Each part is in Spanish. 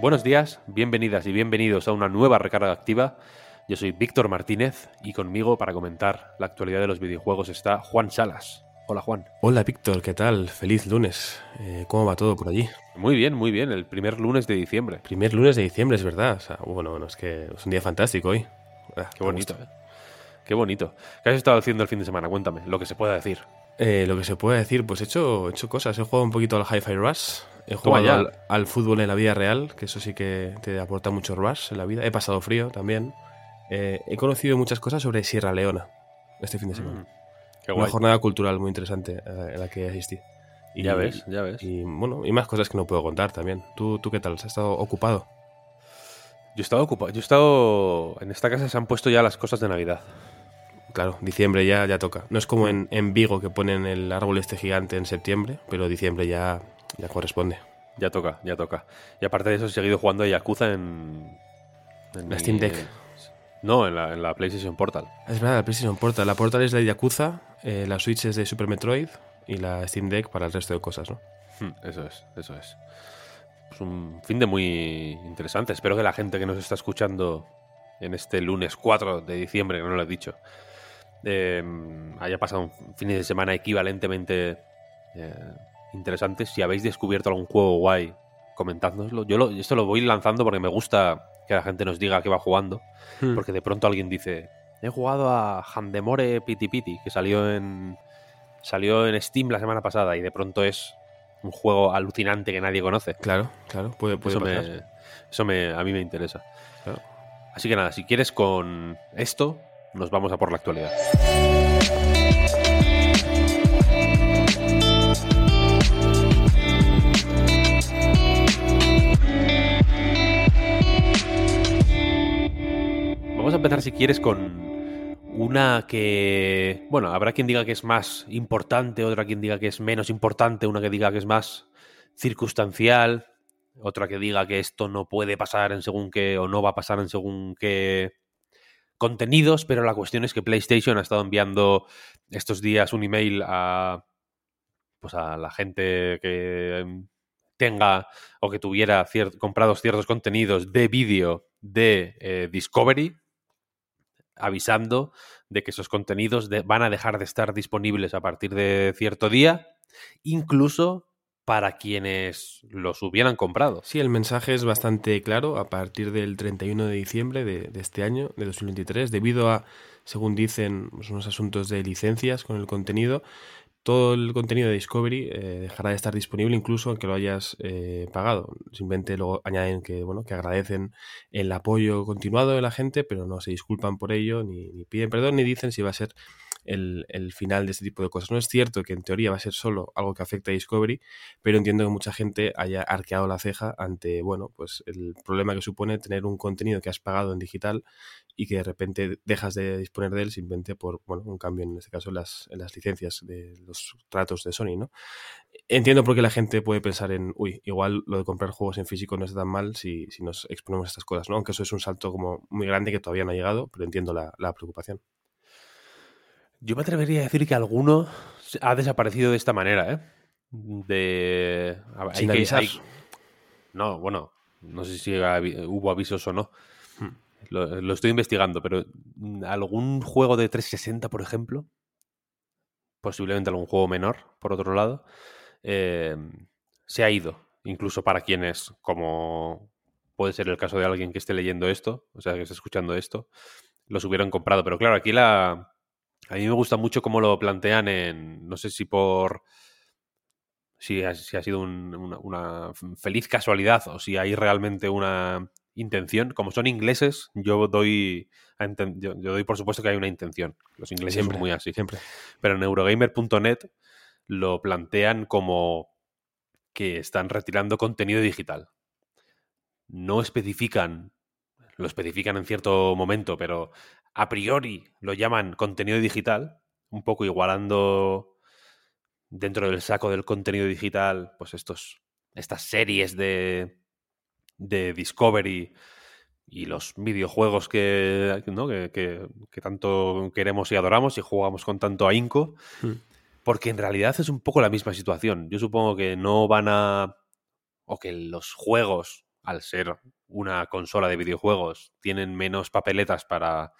Buenos días, bienvenidas y bienvenidos a una nueva recarga activa. Yo soy Víctor Martínez y conmigo para comentar la actualidad de los videojuegos está Juan Salas. Hola Juan. Hola Víctor, ¿qué tal? Feliz lunes. Eh, ¿Cómo va todo por allí? Muy bien, muy bien. El primer lunes de diciembre. Primer lunes de diciembre, es verdad. O sea, bueno, bueno, es que es un día fantástico hoy. Ah, Qué bonito, ¿eh? Qué bonito. ¿Qué has estado haciendo el fin de semana? Cuéntame, lo que se pueda decir. Eh, lo que se puede decir, pues he hecho, he hecho cosas. He jugado un poquito al Hi-Fi Rush. He jugado al, al, fútbol en la vida real, que eso sí que te aporta mucho rush en la vida. He pasado frío también. Eh, he conocido muchas cosas sobre Sierra Leona este fin de semana. Mm, qué Una guay. jornada cultural muy interesante eh, en la que asistí. Y, Ya ves, ya ves. Y bueno, y más cosas que no puedo contar también. ¿Tú, tú qué tal? ¿Has estado ocupado? Yo he estado ocupado. Yo he estado. En esta casa se han puesto ya las cosas de Navidad. Claro, diciembre ya, ya toca. No es como en, en Vigo que ponen el árbol este gigante en septiembre, pero diciembre ya, ya corresponde. Ya toca, ya toca. Y aparte de eso, he seguido jugando a Yakuza en. en La Steam Deck. No, en la, en la PlayStation Portal. Es verdad, la PlayStation Portal. La Portal es de Yakuza, eh, la Switch es de Super Metroid y la Steam Deck para el resto de cosas, ¿no? Hmm, Eso es, eso es. Es un fin de muy interesante. Espero que la gente que nos está escuchando en este lunes 4 de diciembre, que no lo he dicho, eh, haya pasado un fin de semana equivalentemente eh, interesante. Si habéis descubierto algún juego guay, comentádnoslo. Yo lo- esto lo voy lanzando porque me gusta que la gente nos diga qué va jugando. Hmm. Porque de pronto alguien dice, he jugado a Handemore Piti Piti, que salió en, salió en Steam la semana pasada y de pronto es un juego alucinante que nadie conoce. Claro, claro, puede, puede Eso, pasar. me, eso me, a mí me interesa. Claro. Así que nada, si quieres con esto, nos vamos a por la actualidad. Vamos a empezar, si quieres, con una que. Bueno, habrá quien diga que es más importante, otra quien diga que es menos importante, una que diga que es más circunstancial, otra que diga que esto no puede pasar en según qué o no va a pasar en según qué contenidos, pero la cuestión es que PlayStation ha estado enviando estos días un email a pues a la gente que tenga o que tuviera comprados ciertos contenidos de vídeo de eh, Discovery avisando de que esos contenidos van a dejar de estar disponibles a partir de cierto día, incluso para quienes los hubieran comprado. Sí, el mensaje es bastante claro a partir del 31 de diciembre de, este año, de 2023, debido a, según dicen, pues, unos asuntos de licencias con el contenido. Todo el contenido de Discovery eh, dejará de estar disponible incluso aunque lo hayas eh, pagado. Simplemente luego añaden que, bueno, que agradecen el apoyo continuado de la gente, pero no se disculpan por ello, ni piden perdón, ni dicen si va a ser el, final de este tipo de cosas. No es cierto que en teoría va a ser solo algo que afecta a Discovery, pero entiendo que mucha gente haya arqueado la ceja ante, bueno, pues el problema que supone tener un contenido que has pagado en digital y que de repente dejas de disponer de él simplemente por, bueno, un cambio en este caso en las, las licencias de los tratos de Sony, ¿no? Entiendo por qué la gente puede pensar en, uy, igual lo de comprar juegos en físico no está tan mal si, si nos exponemos a estas cosas, ¿no? Aunque eso es un salto como muy grande que todavía no ha llegado, pero entiendo la preocupación. Yo me atrevería a decir que alguno ha desaparecido de esta manera, ¿eh? De... a ver, Sin hay que- hay- No, bueno, no sé si hubo avisos o no. Hmm. Lo, lo estoy investigando, pero mm, algún juego de 360, por ejemplo, posiblemente algún juego menor, por otro lado, eh, se ha ido. Incluso para quienes, como puede ser el caso de alguien que esté leyendo esto, o sea, que esté escuchando esto, los hubieran comprado. Pero claro, aquí la, a mí me gusta mucho cómo lo plantean en, no sé si por, si ha, si ha sido un- una, una feliz casualidad o si hay realmente una intención. Como son ingleses, yo doy, a enten- yo, yo doy por supuesto que hay una intención. Los ingleses Siempre, son muy así. Siempre. Pero en Eurogamer.net lo plantean como que están retirando contenido digital. No especifican, lo especifican en cierto momento, pero a priori lo llaman contenido digital, un poco igualando dentro del saco del contenido digital, pues estos, estas series de, de Discovery y los videojuegos que, ¿no? que, que- que tanto queremos y adoramos y jugamos con tanto ahínco, Hmm. porque en realidad es un poco la misma situación. Yo supongo que no van a... o que los juegos al ser una consola de videojuegos, tienen menos papeletas para,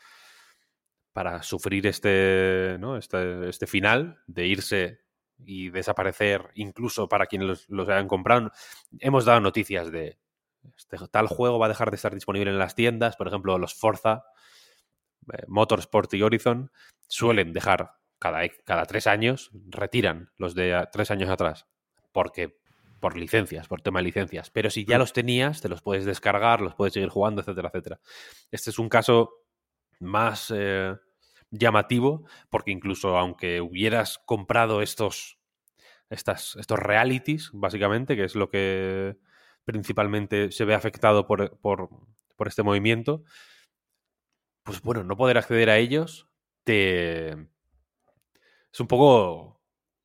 para sufrir este, ¿no? este, este final de irse y desaparecer incluso para quienes los, hayan comprado. Hemos dado noticias de este, tal juego va a dejar de estar disponible en las tiendas, por ejemplo, los Forza, eh, Motorsport y Horizon suelen dejar cada, cada tres años, retiran los de tres años atrás, porque por licencias, por tema de licencias. Pero si ya mm. los tenías, te los puedes descargar, los puedes seguir jugando, etcétera, etcétera. Este es un caso más eh, llamativo, porque incluso aunque hubieras comprado estos, estas, estos realities, básicamente, que es lo que principalmente se ve afectado por, por, por este movimiento, pues bueno, no poder acceder a ellos te... Es un poco...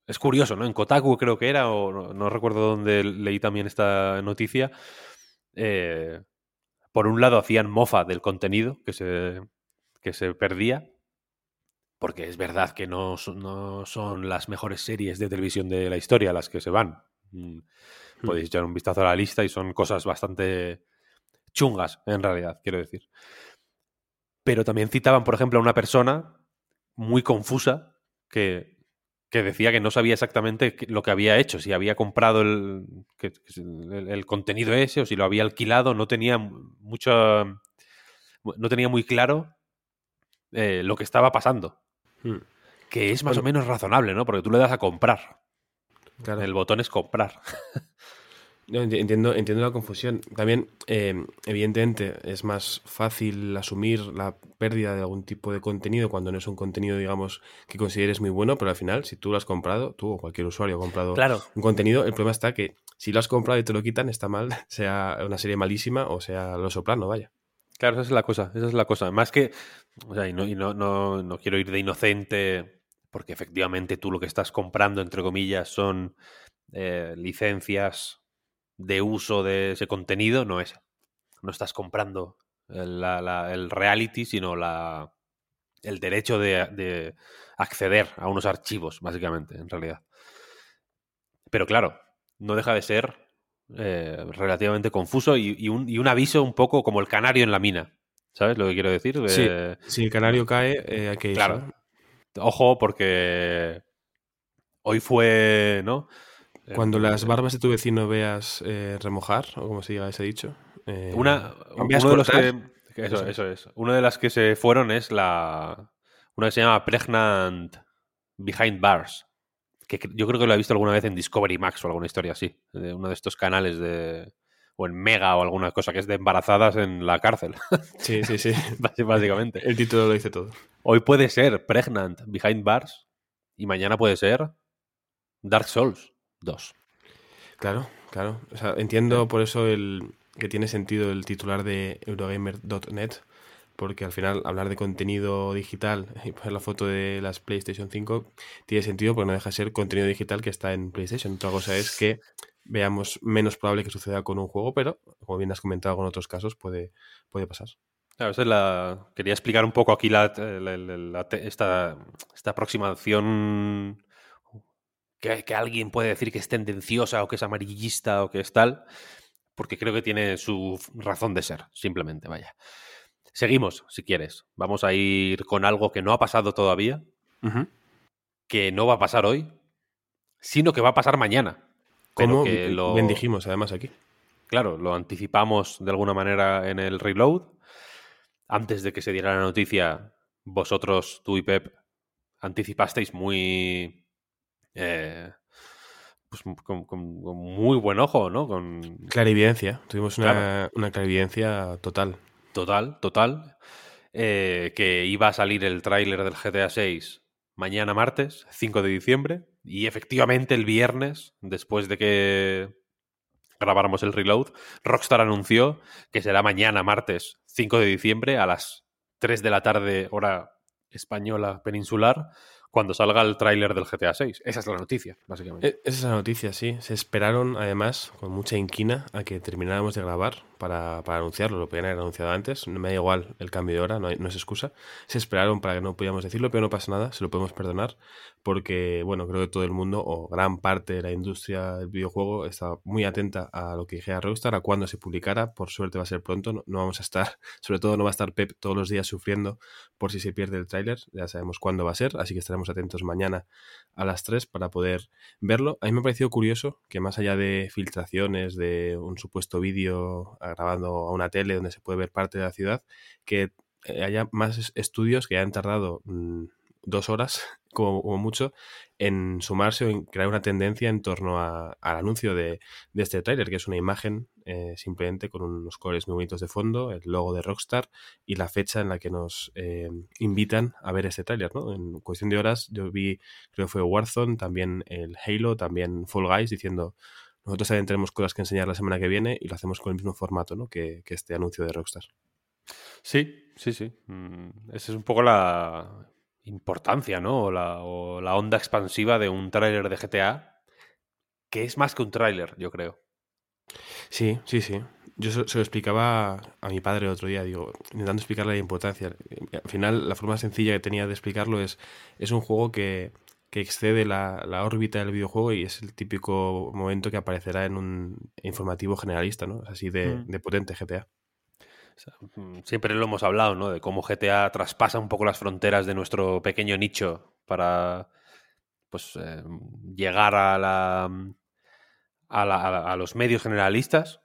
Es curioso, ¿no? En Kotaku creo que era, o no, recuerdo dónde leí también esta noticia. Eh, por un lado hacían mofa del contenido que se, que se perdía, porque es verdad que no, no, son las mejores series de televisión de la historia las que se van. Mm, hmm. Podéis echar un vistazo a la lista y son cosas bastante chungas, en realidad, quiero decir. Pero también citaban, por ejemplo, a una persona muy confusa que, decía que no sabía exactamente lo que había hecho, si había comprado el, el, contenido ese o si lo había alquilado, no tenía mucho, no tenía muy claro eh, lo que estaba pasando. Hmm. Que es más o menos razonable, ¿no? Porque tú le das a comprar. El botón es comprar. entiendo, entiendo la confusión. También, eh, evidentemente, es más fácil asumir la pérdida de algún tipo de contenido cuando no es un contenido, digamos, que consideres muy bueno, pero al final, si tú lo has comprado, tú o cualquier usuario ha comprado un contenido, el problema está que si lo has comprado y te lo quitan, está mal, sea una serie malísima o sea lo soprano, vaya. Claro, esa es la cosa, esa es la cosa. Más que, o sea, y no, y no, no, no quiero ir de inocente, porque efectivamente tú lo que estás comprando, entre comillas, son eh, licencias de uso de ese contenido no es. No estás comprando el, el reality, sino la, el derecho de, acceder a unos archivos, básicamente, en realidad. Pero claro, no deja de ser eh, relativamente confuso y, un, y, un, aviso un poco como el canario en la mina. ¿Sabes lo que quiero decir? Sí, si el canario cae, eh, hay que Claro. Ojo, porque hoy fue, ¿no? Cuando las barbas de tu vecino veas eh, remojar, o como se diga ese dicho. Eh, una, uno de los que, eso, eso es. Una de las que se fueron es la. Una que se llama Pregnant Behind Bars. Que yo creo que lo he visto alguna vez en Discovery Max o alguna historia así. De uno de estos canales de. O en Mega o alguna cosa que es de embarazadas en la cárcel. Sí, sí, sí. Básicamente. El título lo dice todo. Hoy puede ser Pregnant Behind Bars y mañana puede ser Dark Souls. Dos. Claro, claro. entiendo por eso el que tiene sentido el titular de Eurogamer.net, porque al final hablar de contenido digital y poner la foto de las PlayStation 5 tiene sentido porque no deja de ser contenido digital que está en PlayStation. Otra cosa es que veamos menos probable que suceda con un juego, pero como bien has comentado con otros casos, puede, puede pasar. Claro, quería explicar un poco aquí la, esta, esta aproximación que, alguien puede decir que es tendenciosa o que es amarillista o que es tal, porque creo que tiene su razón de ser, simplemente, vaya. Seguimos, si quieres. Vamos a ir con algo que no ha pasado todavía, que no va a pasar hoy, sino que va a pasar mañana. Como lo bendijimos además aquí. Claro, lo anticipamos de alguna manera en el reload. Antes de que se diera la noticia, vosotros, tú y Pep, anticipasteis muy eh, pues con, muy buen ojo, ¿no? Con clarividencia. Tuvimos una, clarividencia total. Total, total. Eh, que iba a salir el tráiler del GTA 6 mañana martes, 5 de diciembre. Y efectivamente el viernes, después de que grabáramos el reload, Rockstar anunció que será mañana martes, 5 de diciembre, a las 3 de la tarde, hora española peninsular, cuando salga el tráiler del GTA 6. Esa es la noticia, básicamente. E-, esa es la noticia, sí. Se esperaron, además, con mucha inquina, a que termináramos de grabar para, para, anunciarlo, lo podían haber anunciado antes, no me da igual el cambio de hora, no, no, es excusa. Se esperaron para que no pudiéramos decirlo, pero no pasa nada, se lo podemos perdonar, porque bueno, creo que todo el mundo o gran parte de la industria del videojuego está muy atenta a lo que dijera Rockstar, a cuándo se publicara, por suerte va a ser pronto, no, no, vamos a estar, sobre todo no va a estar Pep todos los días sufriendo por si se pierde el tráiler, ya sabemos cuándo va a ser, así que estaremos atentos mañana a las 3 para poder verlo. A mí me ha parecido curioso que más allá de filtraciones, de un supuesto vídeo grabando a una tele donde se puede ver parte de la ciudad, que eh, haya más estudios que hayan tardado mmm, dos horas, como, mucho, en sumarse o en crear una tendencia en torno al anuncio de, de este tráiler, que es una imagen eh, simplemente con unos colores muy bonitos de fondo, el logo de Rockstar y la fecha en la que nos eh, invitan a ver este tráiler. ¿no? En cuestión de horas yo vi, creo que fue Warzone, también el Halo, también Fall Guys, diciendo nosotros también tenemos cosas que enseñar la semana que viene y lo hacemos con el mismo formato ¿no? que, que este anuncio de Rockstar. Sí, sí, sí. Mm, esa es un poco la importancia, ¿no? O la, o la onda expansiva de un tráiler de GTA, que es más que un tráiler, yo creo. Sí, sí, sí. Yo se, se, lo explicaba a mi padre el otro día, digo, intentando explicarle la importancia. Al final, la forma sencilla que tenía de explicarlo es, es un juego que, que excede la, la, órbita del videojuego y es el típico momento que aparecerá en un informativo generalista, ¿no? Así de, mm. de potente GTA. Mm, siempre lo hemos hablado, ¿no? De cómo GTA traspasa un poco las fronteras de nuestro pequeño nicho para pues eh, llegar a la, a, la, a, los medios generalistas.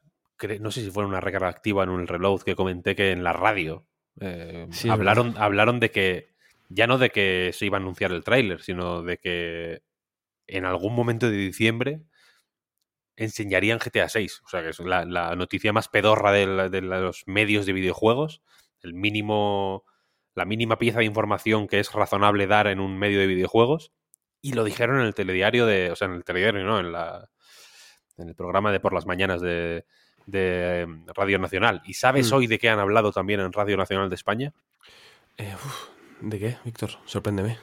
No sé si fue una recarga activa en un reload que comenté que en la radio eh, sí, hablaron, hablaron de que ya no de que se iba a anunciar el tráiler, sino de que en algún momento de diciembre enseñarían GTA 6. O sea, que es la, la noticia más pedorra de, la, de, los medios de videojuegos. El mínimo. La mínima pieza de información que es razonable dar en un medio de videojuegos. Y lo dijeron en el telediario de. O sea, en el telediario, ¿no? En la. En el programa de por las mañanas de, de Radio Nacional. ¿Y sabes mm. hoy de qué han hablado también en Radio Nacional de España? Eh, uf, ¿De qué, Víctor? Sorpréndeme.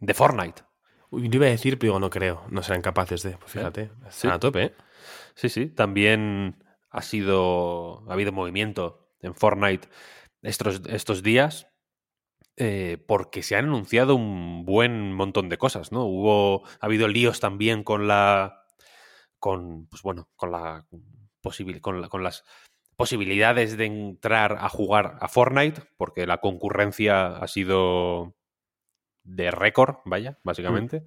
De Fortnite. Uy, yo iba a decir, pero no creo. No serán capaces de. Pues fíjate, están sí. a tope, ¿eh? Sí, sí. También ha sido. Ha habido movimiento en Fortnite estos, estos días. Eh, porque se han anunciado un buen montón de cosas, ¿no? Hubo. Ha habido líos también con la. Con. Pues bueno, con la. Posibil, con, la, con las posibilidades de entrar a jugar a Fortnite, porque la concurrencia ha sido de récord, vaya, básicamente. Mm.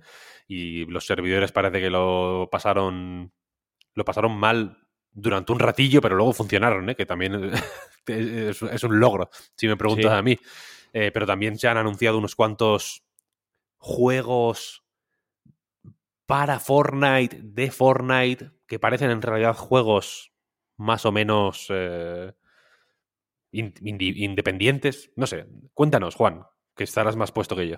Y los servidores parece que lo pasaron. Lo pasaron mal durante un ratillo, pero luego funcionaron, ¿eh? que también es, es, un logro, si me preguntas sí. a mí. Eh, pero también se han anunciado unos cuantos juegos para Fortnite, de Fortnite, que parecen en realidad juegos más o menos eh, independientes. No sé, cuéntanos, Juan, que estarás más puesto que yo.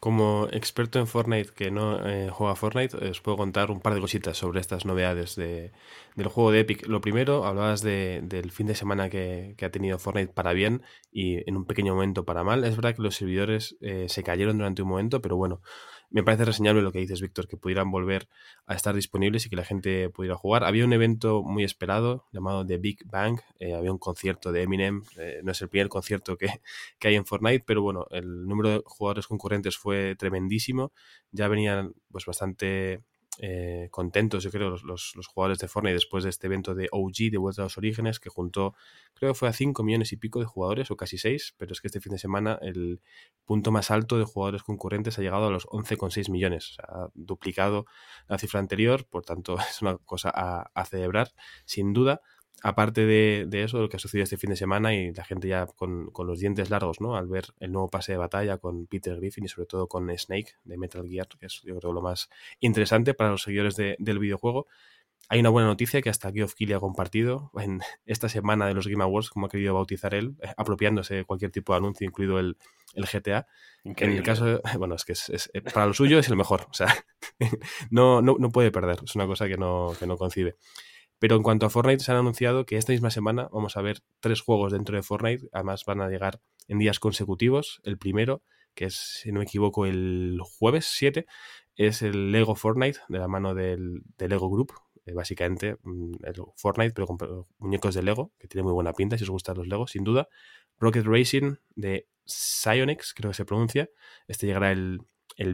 Como experto en Fortnite que no eh, juega Fortnite, os puedo contar un par de cositas sobre estas novedades de, del juego de Epic. Lo primero, hablabas de, del fin de semana que, que, ha tenido Fortnite para bien y en un pequeño momento para mal. Es verdad que los servidores eh, se cayeron durante un momento, pero bueno, me parece reseñable lo que dices, Víctor, que pudieran volver a estar disponibles y que la gente pudiera jugar. Había un evento muy esperado llamado The Big Bang, eh, había un concierto de Eminem, eh, no es el primer concierto que, que, hay en Fortnite, pero bueno, el número de jugadores concurrentes fue tremendísimo, ya venían pues bastante eh, contentos, yo creo, los, los, jugadores de Fortnite después de este evento de OG, de Vuelta a los Orígenes, que juntó, creo que fue a 5 millones y pico de jugadores, o casi 6, pero es que este fin de semana el punto más alto de jugadores concurrentes ha llegado a los 11,6 millones, o sea, ha duplicado la cifra anterior, por tanto es una cosa a celebrar, sin duda aparte de, de, eso, lo que ha sucedido este fin de semana y la gente ya con, con, los dientes largos, ¿no? Al ver el nuevo pase de batalla con Peter Griffin y sobre todo con Snake de Metal Gear, que es yo creo lo más interesante para los seguidores de, del videojuego. Hay una buena noticia que hasta Geoff Keighley ha compartido en esta semana de los Game Awards, como ha querido bautizar él, eh, apropiándose de cualquier tipo de anuncio, incluido el, el GTA. Increíble. En el caso, bueno, es que es, es, para lo suyo es el mejor, o sea, no, no, no puede perder, es una cosa que no, que no concibe. Pero en cuanto a Fortnite, se han anunciado que esta misma semana vamos a ver tres juegos dentro de Fortnite. Además, van a llegar en días consecutivos. El primero, que es, si no me equivoco, el jueves 7, es el Lego Fortnite, de la mano del, Lego Group. eh, básicamente mm, el Fortnite, pero con muñecos de Lego, que tiene muy buena pinta si os gustan los Legos, sin duda. Rocket Racing de Psyonix, creo que se pronuncia. Este llegará el,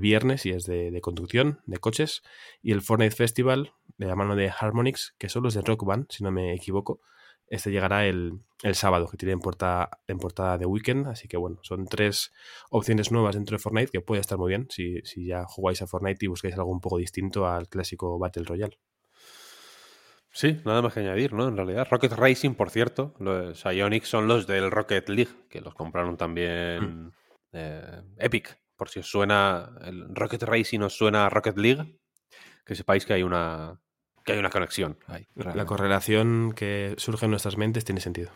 viernes y es de, conducción, de coches. Y el Fortnite Festival, de la mano de Harmonix, que son los de Rock Band, si no me equivoco. Este llegará el, sábado, que tiene en portada, en portada de Weekend. Así que bueno, son tres opciones nuevas dentro de Fortnite que puede estar muy bien si, si ya jugáis a Fortnite y buscáis algo un poco distinto al clásico Battle Royale. Sí, nada más que añadir, ¿no? En realidad, Rocket Racing, por cierto, los Ionic son los del Rocket League, que los compraron también mm. eh, Epic. Por si os suena el Rocket Racing, os suena Rocket League, que sepáis que hay una, que hay una conexión. la correlación que surge en nuestras mentes tiene sentido.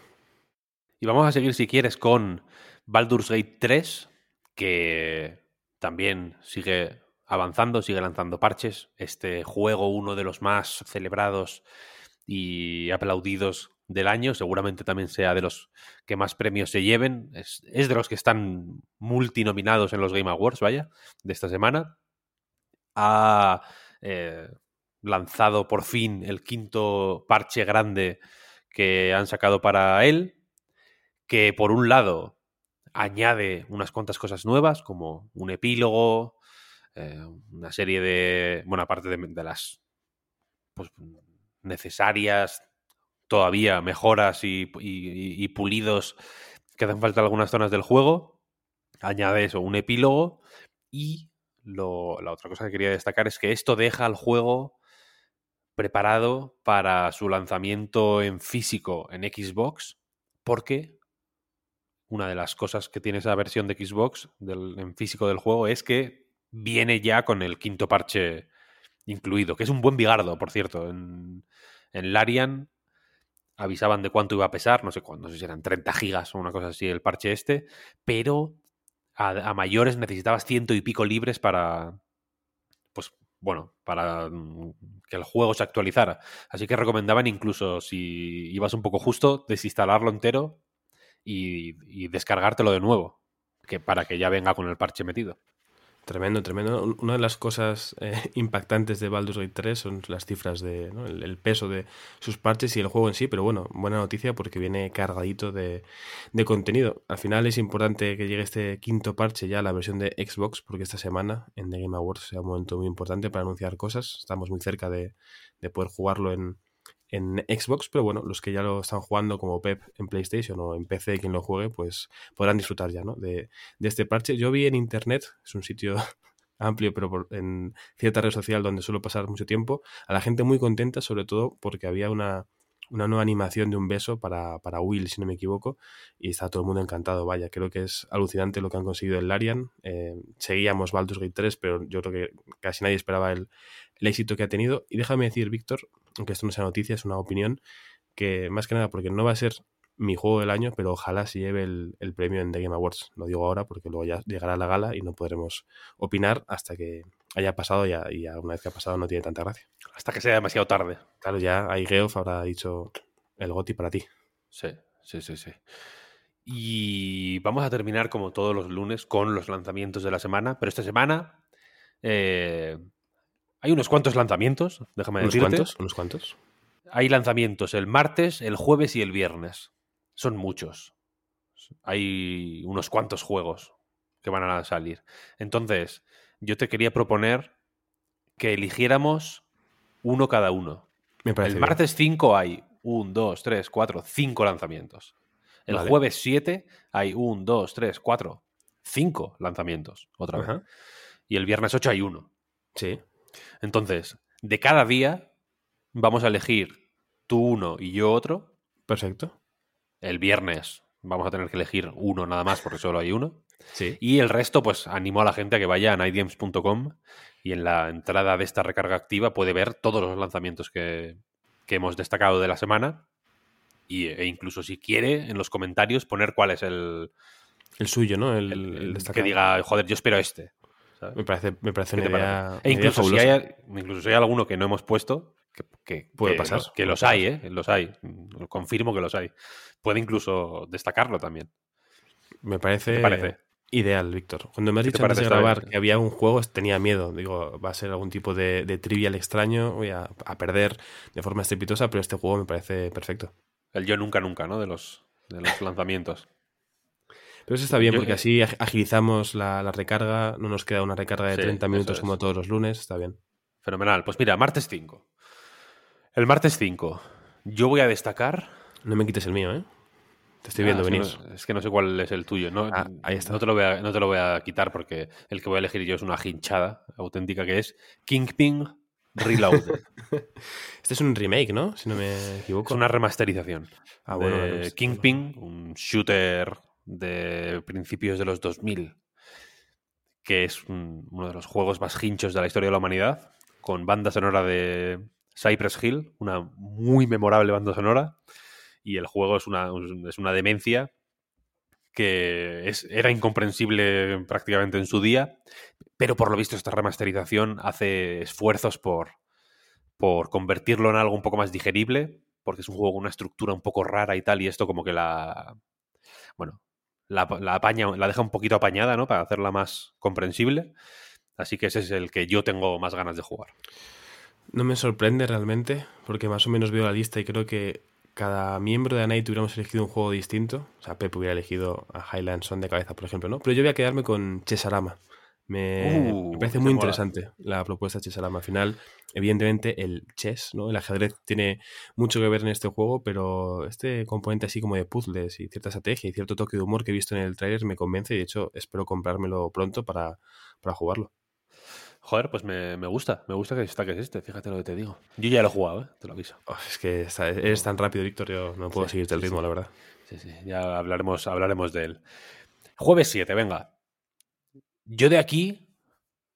Y vamos a seguir, si quieres, con Baldur's Gate 3, que también sigue avanzando, sigue lanzando parches. Este juego, uno de los más celebrados y aplaudidos del año, seguramente también sea de los que más premios se lleven. Es, de los que están multinominados en los Game Awards, vaya, de esta semana. Ha eh, lanzado por fin el quinto parche grande que han sacado para él, que por un lado añade unas cuantas cosas nuevas, como un epílogo, eh, una serie de, bueno, aparte de, las pues, necesarias todavía mejoras y, pulidos que hacen falta en algunas zonas del juego, añade eso, un epílogo y la otra cosa que quería destacar es que esto deja al juego preparado para su lanzamiento en físico en Xbox, porque una de las cosas que tiene esa versión de Xbox en físico del juego es que viene ya con el quinto parche incluido, que es un buen bigardo, por cierto. En, en Larian avisaban de cuánto iba a pesar, no sé cuándo, no sé si eran 30 gigas o una cosa así el parche este, pero a, mayores necesitabas ciento y pico libres para, pues bueno, para mm, que el juego se actualizara. Así que recomendaban incluso, si ibas un poco justo, desinstalarlo entero y, y descargártelo de nuevo, que para que ya venga con el parche metido. Tremendo, tremendo. Una de las cosas eh, impactantes de Baldur's Gate 3 son las cifras de el, peso de sus parches y el juego en sí, pero bueno, buena noticia porque viene cargadito de, contenido. Al final es importante que llegue este quinto parche ya a la versión de Xbox, porque esta semana en The Game Awards sea un momento muy importante para anunciar cosas. Estamos muy cerca de poder jugarlo en, en Xbox, pero bueno, los que ya lo están jugando como Pep en PlayStation o en PC, quien lo juegue, pues podrán disfrutar ya, ¿no? De, este parche. Yo vi en internet, es un sitio amplio, pero en cierta red social donde suelo pasar mucho tiempo, a la gente muy contenta, sobre todo porque había una, nueva animación de un beso para, para, Will, si no me equivoco, y está todo el mundo encantado. Vaya, creo que es alucinante lo que han conseguido en Larian. Eh, seguíamos Baldur's Gate 3, pero yo creo que casi nadie esperaba el, el éxito que ha tenido. Y déjame decir, Víctor, aunque esto no sea noticia, es una opinión, que más que nada porque no va a ser mi juego del año, pero ojalá se lleve el, premio en The Game Awards. Lo digo ahora porque luego ya llegará la gala y no podremos opinar hasta que haya pasado ya, y ya una vez que ha pasado no tiene tanta gracia. Hasta que sea demasiado tarde. Claro, ya ahí Geoff habrá dicho el goti para ti. Sí, sí, sí, sí. Y vamos a terminar como todos los lunes con los lanzamientos de la semana, pero esta semana eh, hay unos cuantos lanzamientos, déjame ¿Unos decirte. Cuantos, ¿Unos cuantos? Hay lanzamientos el martes, el jueves y el viernes. Son muchos. Hay unos cuantos juegos que van a salir. Entonces, yo te quería proponer que eligiéramos uno cada uno. el martes 5 hay 1, 2, 3, 4, 5 lanzamientos. El jueves 7 hay 1, 2, 3, 4, 5 lanzamientos. Otra vez. Y el viernes 8 hay uno. Sí. Entonces, de cada día vamos a elegir tú uno y yo otro. Perfecto. El viernes vamos a tener que elegir uno nada más porque solo hay uno. Sí. Y el resto, pues animo a la gente a que vaya a nightgames.com y en la entrada de esta recarga activa puede ver todos los lanzamientos que, hemos destacado de la semana. Y, e incluso si quiere, en los comentarios poner cuál es el. El suyo, ¿no? El, que diga, joder, yo espero este. Me parece, me parece una idea. E incluso, si hay, incluso si hay alguno que no hemos puesto, que, puede pasar. que los hay, ¿eh? Los hay. Confirmo que los hay. Puede incluso destacarlo también. Me parece, parece? Ideal, Víctor. Cuando me has ¿Qué te dicho antes de grabar que había un juego, tenía miedo. Digo, va a ser algún tipo de, de trivial extraño, voy a, a perder de forma estrepitosa, pero este juego me parece perfecto. El yo nunca, nunca, ¿no? De los, de los lanzamientos. Pero eso está bien Yo- porque así ag- agilizamos la, la recarga, no nos queda una recarga de Sí, 30 eso minutos es. como todos los lunes, está bien. Fenomenal. Pues mira, martes 5. El martes 5. Yo voy a destacar. No me quites el mío, ¿eh? Te estoy Ah, viendo es que venir. no- es que no sé cuál es el tuyo. No, Ah, ahí está. No te, lo voy a, no te lo voy a quitar porque el que voy a elegir yo es una hinchada auténtica que es Kingpin Reloaded. Este es un remake, ¿no? Si no me equivoco. es una remasterización. Ah, bueno, de Kingpin, un shooter de principios de los 2000, que es un- uno de los juegos más hinchos de la historia de la humanidad, con banda sonora de Cypress Hill, una muy memorable banda sonora, y el juego es una, es una demencia que es, era incomprensible prácticamente en su día, pero por lo visto esta remasterización hace esfuerzos por, por convertirlo en algo un poco más digerible, porque es un juego con una estructura un poco rara y tal, y esto como que la... Bueno, la, la apaña, la deja un poquito apañada, ¿no? Para hacerla más comprensible. Así que ese es el que yo tengo más ganas de jugar. No me sorprende realmente, porque más o menos veo la lista y creo que cada miembro de Anite hubiéramos elegido un juego distinto. O sea, Pep hubiera elegido a Highland Son de cabeza, por ejemplo, ¿no? Pero yo voy a quedarme con Chesarama. Me, Uh, me parece muy mola. interesante la propuesta de Chesarama. Al final, evidentemente, el chess, ¿no? El ajedrez tiene mucho que ver en este juego, pero este componente así como de puzzles y cierta estrategia y cierto toque de humor que he visto en el tráiler me convence y de hecho espero comprármelo pronto para, para jugarlo. Joder, pues me, me gusta. Me gusta que destaques este, fíjate lo que te digo. Yo ya lo he jugado, ¿eh? Te lo aviso. Oh, es que está- eres tan rápido, Víctor, yo no puedo Sí, seguirte el sí, ritmo, sí. la verdad. Sí, sí, ya hablaremos, hablaremos de él. Jueves 7, venga. Yo de aquí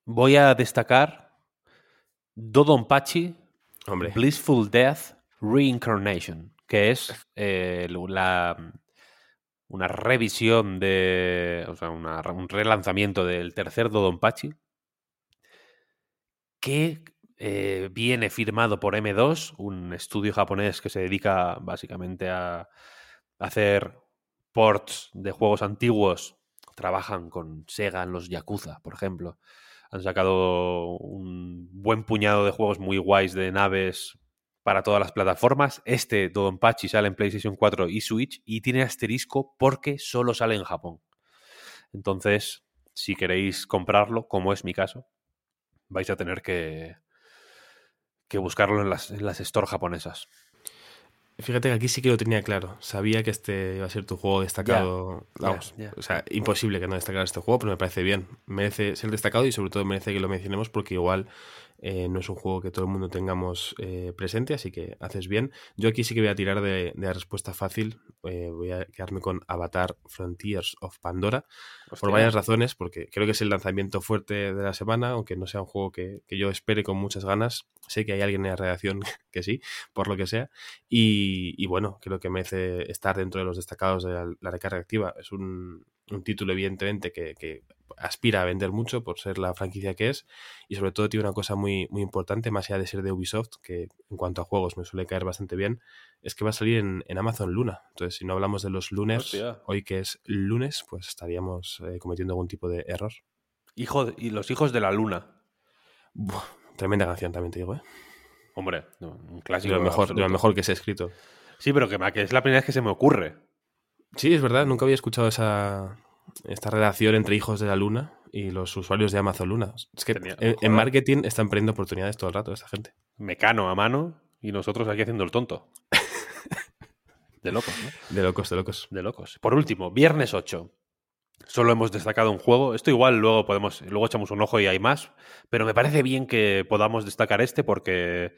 voy a destacar Dodonpachi Hombre, Blissful Death Reincarnation, que es eh, la, una revisión de. O sea, una- un relanzamiento del tercer Dodonpachi que eh, viene firmado por M2, un estudio japonés que se dedica básicamente a hacer ports de juegos antiguos. Trabajan con Sega en los Yakuza, por ejemplo. Han sacado un buen puñado de juegos muy guays de naves para todas las plataformas. Este Dodonpachi sale en PlayStation 4 y Switch y tiene asterisco porque solo sale en Japón. Entonces, si queréis comprarlo, como es mi caso, vais a tener que, que buscarlo en las, en las stores japonesas. fíjate que aquí sí que lo tenía claro. Sabía que este iba a ser tu juego destacado. Vamos, o sea, imposible que no destacara este juego, pero me parece bien. Merece ser destacado y sobre todo merece que lo mencionemos porque igual eh, no es un juego que todo el mundo tengamos eh, presente, así que haces bien. Yo aquí sí que voy a tirar de, de la respuesta fácil. eh, voy a quedarme con Avatar Frontiers of Pandora. por varias razones, porque creo que es el lanzamiento fuerte de la semana, aunque no sea un juego que, que yo espere con muchas ganas. Sé que hay alguien en la redacción que sí, por lo que sea. Y, y bueno, creo que merece estar dentro de los destacados de la, la recarga activa. Es un, un título, evidentemente, que, que aspira a vender mucho por ser la franquicia que es. Y sobre todo tiene una cosa muy, muy importante, más allá de ser de Ubisoft, que en cuanto a juegos me suele caer bastante bien, es que va a salir en, en Amazon Luna. Entonces, si no hablamos de los lunes, Hostia. hoy que es lunes, pues estaríamos eh, cometiendo algún tipo de error. Hijo de- y los hijos de la luna. Buah, tremenda canción, también te digo, ¿eh? Hombre, un De clásico. lo, mejor, de lo mejor que se ha escrito. Sí, pero que, que es la primera vez que se me ocurre. Sí, es verdad, nunca había escuchado esa esta relación entre hijos de la luna y los usuarios de Amazon Luna. Es que Tenía- en, marketing están perdiendo oportunidades todo el rato esta gente. Mecano a mano y nosotros aquí haciendo el tonto. De locos, ¿no? De locos, de locos. De locos. Por último, viernes 8. Solo hemos destacado un juego. Esto igual luego podemos, luego echamos un ojo y hay más. Pero me parece bien que podamos destacar este porque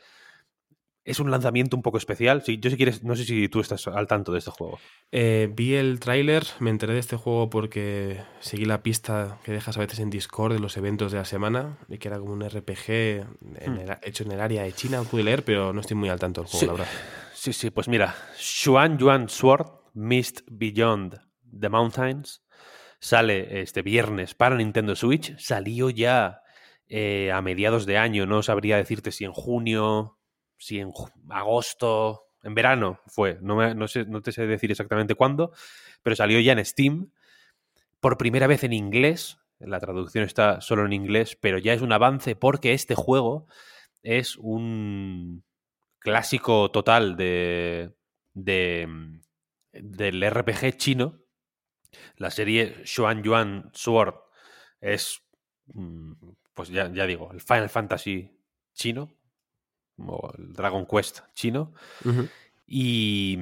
es un lanzamiento un poco especial. Si, yo si quieres, no sé si tú estás al tanto de este juego. Eh, vi el tráiler, me enteré de este juego porque seguí la pista que dejas a veces en Discord de los eventos de la semana y que era como un RPG en el- hecho en el área de China. Pude leer, pero no estoy muy al tanto del juego, Sí. la verdad. Sí, sí, pues mira, Xuan Yuan Sword, Mist Beyond the Mountains, sale este viernes para Nintendo Switch. Salió ya eh, a mediados de año, no sabría decirte si en junio, si en agosto, en verano fue, no, me- no, sé, no te sé decir exactamente cuándo, pero salió ya en Steam. por primera vez en inglés. La traducción está solo en inglés, pero ya es un avance porque este juego es un clásico total de, de del RPG chino. La serie Xuan Yuan Sword es, mm, pues ya, ya digo, el Final Fantasy chino, o el Dragon Quest chino. Y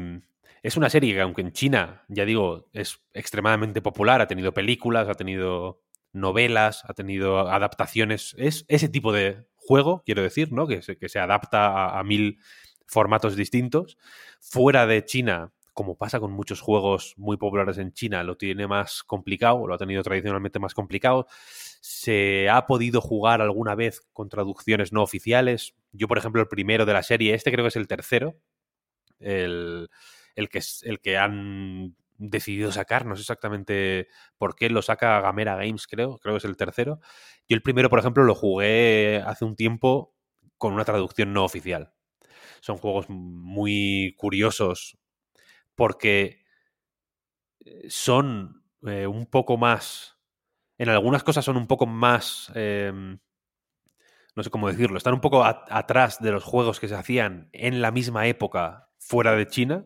es una serie que, aunque en China, ya digo, es extremadamente popular, ha tenido películas, ha tenido novelas, ha tenido adaptaciones. Es ese tipo de juego, quiero decir, ¿no? Que se, que se adapta a, mil formatos distintos. Fuera de China, como pasa con muchos juegos muy populares en China, lo tiene más complicado, lo ha tenido tradicionalmente más complicado. Se ha podido jugar alguna vez con traducciones no oficiales. Yo, por ejemplo, el primero de la serie, este creo que es el tercero, el, el que, el que han decidido sacar, no sé exactamente por qué, lo saca Gamera Games, creo, creo que es el tercero. Yo el primero, por ejemplo, lo jugué hace un tiempo con una traducción no oficial. Son juegos muy curiosos porque eh, son eh, un poco más, en algunas cosas son un poco más, em, no sé cómo decirlo, están un poco atrás de los juegos que se hacían en la misma época fuera de China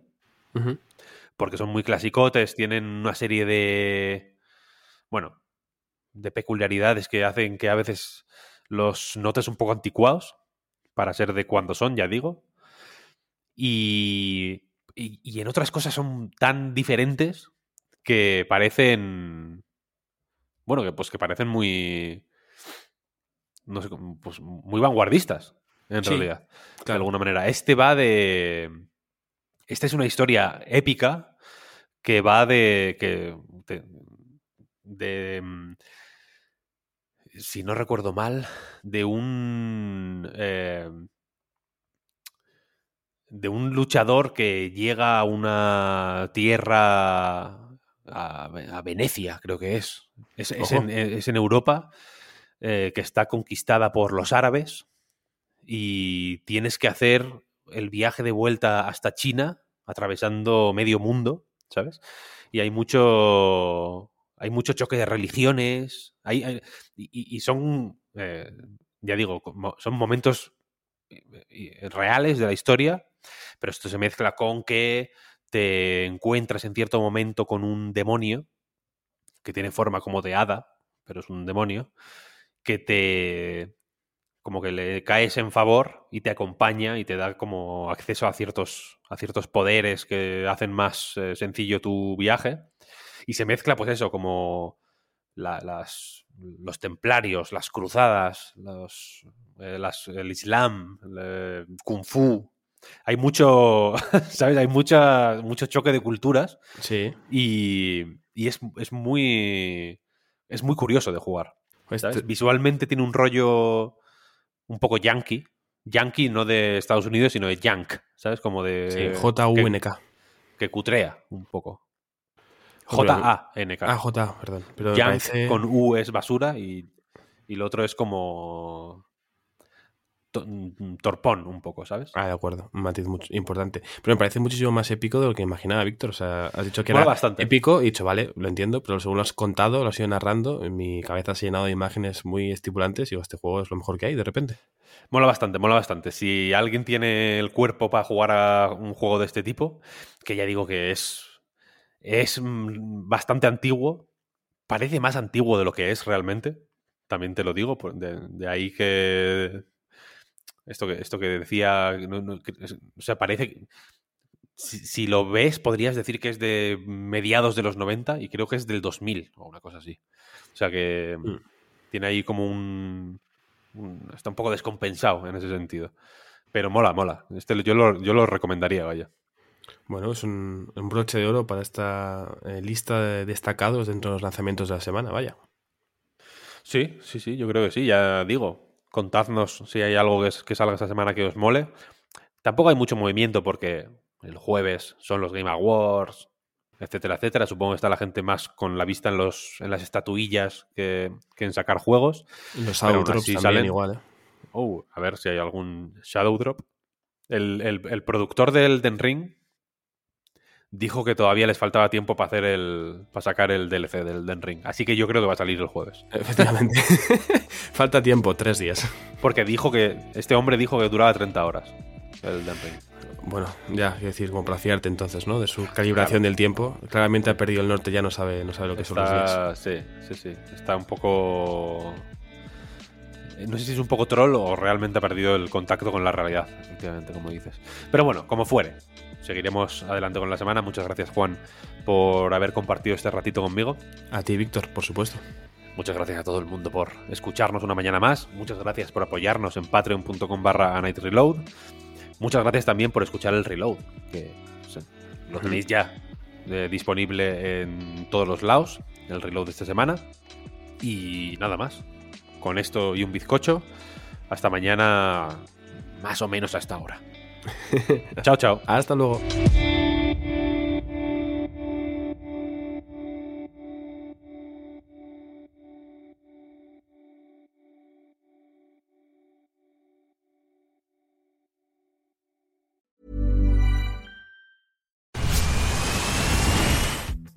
porque son muy clasicotes, tienen una serie de, bueno, de peculiaridades que hacen que a veces los notes un poco anticuados para ser de cuando son, ya digo. Y, y, en otras cosas son tan diferentes que parecen, bueno, que pues que parecen muy, no sé, pues muy vanguardistas, en realidad, de alguna manera. Este va de esta es una historia épica que va de. que. de, mm, si no recuerdo mal, de un. Eh, de un luchador que llega a una tierra. a, Venecia, creo que es. Es, en, Europa, eh, que está conquistada por los árabes. Y tienes que hacer el viaje de vuelta hasta China, atravesando medio mundo, ¿sabes? Y hay mucho. Hay mucho choque de religiones. Hay, y, son. Eh, ya digo, son momentos eh, reales de la historia, pero esto se mezcla con que te encuentras en cierto momento con un demonio que tiene forma como de hada, pero es un demonio, que te, como que le caes en favor y te acompaña y te da como acceso a ciertos, a ciertos poderes que hacen más eh, sencillo tu viaje. Y se mezcla, pues eso, como las, los templarios, las cruzadas, los, eh, el Islam, el Kung Fu. Hay mucho, ¿sabes? Hay mucha, mucho choque de culturas. Sí. Y, y es, es, muy. Es muy curioso de jugar. Pues Visualmente tiene un rollo un poco yankee. Yankee no de Estados Unidos, sino de yank, ¿sabes? Como de... J-U-N-K. Que, cutrea un poco. J-A-N-K. Ah, J, perdón. Pero yank con U es basura y, y lo otro es como torpón un poco, ¿sabes? Ah, de acuerdo, un matiz importante. Pero me parece muchísimo más épico de lo que imaginaba Víctor. O sea, has dicho que era bastante. épico y he dicho, vale, lo entiendo, pero según lo has contado, lo has ido narrando, en mi cabeza se ha llenado de imágenes muy estimulantes y digo, este juego es lo mejor que hay de repente. Mola bastante, mola bastante. Si alguien tiene el cuerpo para jugar a un juego de este tipo, que ya digo que es, es bastante antiguo, parece más antiguo de lo que es realmente. También te lo digo, de ahí que esto que, esto que decía, o sea, parece que si, lo ves podrías decir que es de mediados de los 90 y creo que es del 2000 o una cosa así. O sea que mm. tiene ahí como un, Está un poco descompensado en ese sentido. Pero mola, mola. Este, yo, lo, yo lo recomendaría, vaya. Bueno, es un, broche de oro para esta eh, lista de destacados dentro de los lanzamientos de la semana, vaya. Sí, sí, sí, yo creo que sí, ya digo contadnos si hay algo que, salga esta semana que os mole. Tampoco hay mucho movimiento porque el jueves son los Game Awards, etcétera, etcétera. Supongo que está la gente más con la vista en, los, en las estatuillas que, en sacar juegos. Los Shadow Drops también igual, ¿eh? Oh, a ver si hay algún Shadow Drop. El, productor del Den Ring dijo que todavía les faltaba tiempo para hacer el para sacar el DLC del Den Ring. Así que yo creo que va a salir el jueves. Efectivamente. Falta tiempo, tres días. Porque dijo que este hombre dijo que duraba 30 horas el Den Ring. Bueno, ya, quiero decir, como placiarte entonces, ¿no? De su calibración del tiempo. Claramente ha perdido el norte, ya no sabe, no sabe lo que son los días. Sí, sí, sí. Está un poco. Eh, No sé si es un poco troll o realmente ha perdido el contacto con la realidad, efectivamente, como dices. Pero bueno, como fuere, seguiremos adelante con la semana. Muchas gracias, Juan, por haber compartido este ratito conmigo. A ti, Víctor, por supuesto. Muchas gracias a todo el mundo por escucharnos una mañana más. Muchas gracias por apoyarnos en patreon.com barra Reload. Muchas gracias también por escuchar el reload, que o sea, lo tenéis ya eh, disponible en todos los lados, el reload de esta semana. Y nada más. Con esto y un bizcocho, hasta mañana, más o menos a esta hora. chao, chao. Hasta luego.